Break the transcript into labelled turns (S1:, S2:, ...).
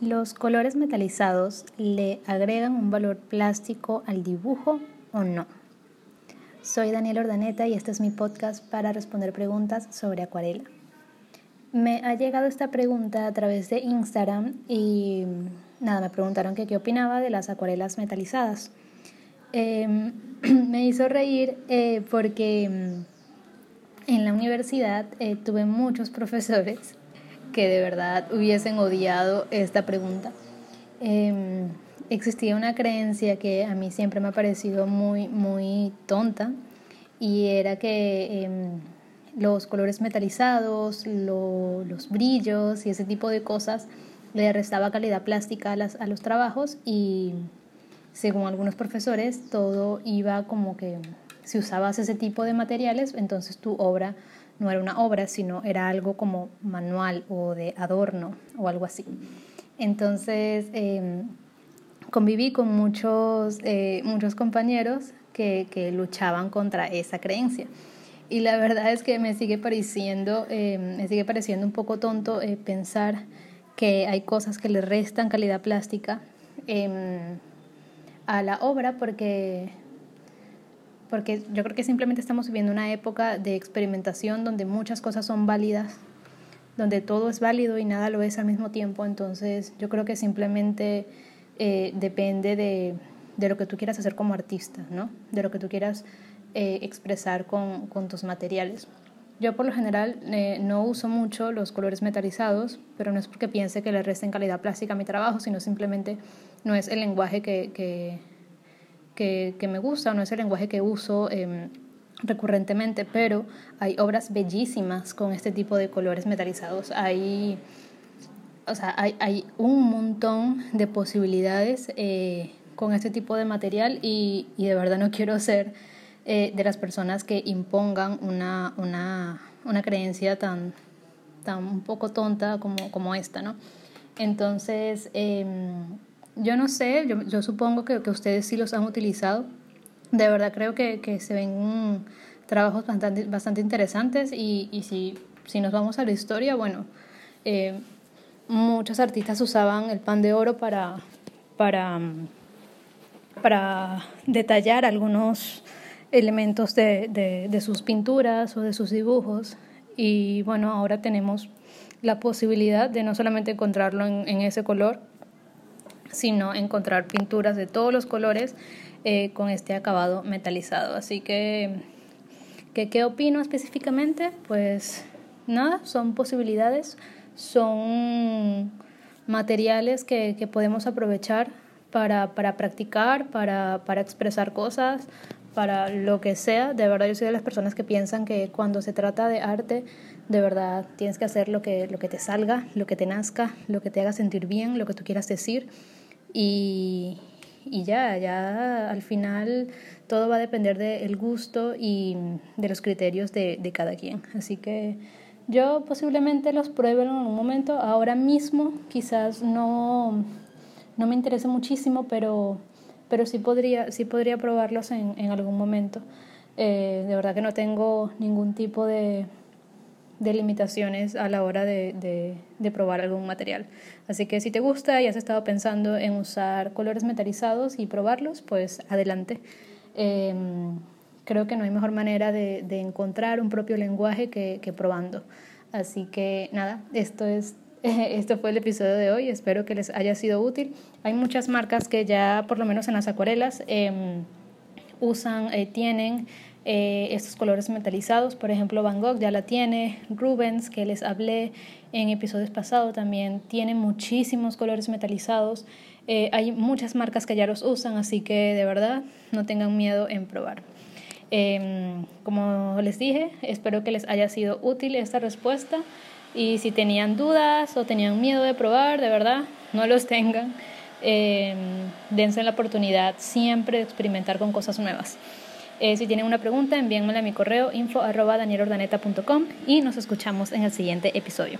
S1: ¿Los colores metalizados le agregan un valor plástico al dibujo o no? Soy Daniel Ordaneta y este es mi podcast para responder preguntas sobre acuarela. Me ha llegado esta pregunta a través de Instagram y nada, me preguntaron qué opinaba de las acuarelas metalizadas. Em, me hizo reír eh, porque mm, en la universidad eh, tuve muchos profesores que de verdad hubiesen odiado esta pregunta. Em, existía una creencia que a mí siempre me ha parecido muy, muy tonta y era que em, los colores metalizados, los brillos y ese tipo de cosas le restaba calidad plástica a, las, a los trabajos y según algunos profesores todo iba como que si usabas ese tipo de materiales entonces tu obra no era una obra, sino era algo como manual o de adorno o algo así. Entonces em, conviví con muchos, eh, muchos compañeros que, que, luchaban contra esa creencia. Y la verdad es que me sigue pareciendo, em, me sigue pareciendo un poco tonto eh, pensar que hay cosas que le restan calidad plástica em, a la obra porque porque yo creo que simplemente estamos viviendo una época de experimentación donde muchas cosas son válidas, donde todo es válido y nada lo es al mismo tiempo, entonces yo creo que simplemente eh, depende de, de, lo que tú quieras hacer como artista, ¿no? de lo que tú quieras eh, expresar con, con, tus materiales. Yo por lo general eh, no uso mucho los colores metalizados, pero no es porque piense que le resten calidad plástica a mi trabajo, sino simplemente no es el lenguaje que, que que, me gusta, no es el lenguaje que uso em, recurrentemente, pero hay obras bellísimas con este tipo de colores metalizados. Hay, o sea, hay, hay un montón de posibilidades eh, con este tipo de material y, y, de verdad no quiero ser eh, de las personas que impongan una, una, una creencia tan, tan un poco tonta como, como esta, ¿no? Entonces, eh, yo no sé, yo, yo supongo que, que, ustedes sí los han utilizado. De verdad creo que, que se ven trabajos bastante, bastante interesantes y, y si, si, nos vamos a la historia, bueno, eh, muchos artistas usaban el pan de oro para, para, para detallar algunos elementos de, de, de sus pinturas o de sus dibujos. Y bueno, ahora tenemos la posibilidad de no solamente encontrarlo en, en ese color, sino encontrar pinturas de todos los colores eh, con este acabado metalizado. Así que, ¿qué opino específicamente? Pues nada, son posibilidades, son materiales que, que podemos aprovechar para, para practicar, para, para expresar cosas, para lo que sea. De verdad, yo soy de las personas que piensan que cuando se trata de arte, de verdad tienes que hacer lo que, lo que te salga, lo que te nazca, lo que te haga sentir bien, lo que tú quieras decir. Y, y ya, ya al final todo va a depender del gusto y de los criterios de, de, cada quien. Así que yo posiblemente los pruebe en un momento. Ahora mismo quizás no, no me interesa muchísimo, pero, pero sí, podría, sí podría probarlos en, en algún momento. Eh, de verdad que no tengo ningún tipo de, de limitaciones a la hora de, de, probar algún material. Así que si te gusta y has estado pensando en usar colores metalizados y probarlos, pues adelante. Em, creo que no hay mejor manera de, de encontrar un propio lenguaje que, que, probando. Así que nada, esto es esto fue el episodio de hoy. Espero que les haya sido útil. Hay muchas marcas que ya, por lo menos en las acuarelas, eh, usan, eh, tienen eh, estos colores metalizados. Por ejemplo, Van Gogh ya la tiene, Rubens, que les hablé en episodios pasados, también tiene muchísimos colores metalizados. Eh, hay muchas marcas que ya los usan, así que de verdad no tengan miedo en probar. Em, como les dije, espero que les haya sido útil esta respuesta y si tenían dudas o tenían miedo de probar, de verdad, no los tengan. Eh, dense la oportunidad siempre de experimentar con cosas nuevas. Eh, si tienen una pregunta, envíenmela a mi correo info arroba y nos escuchamos en el siguiente episodio.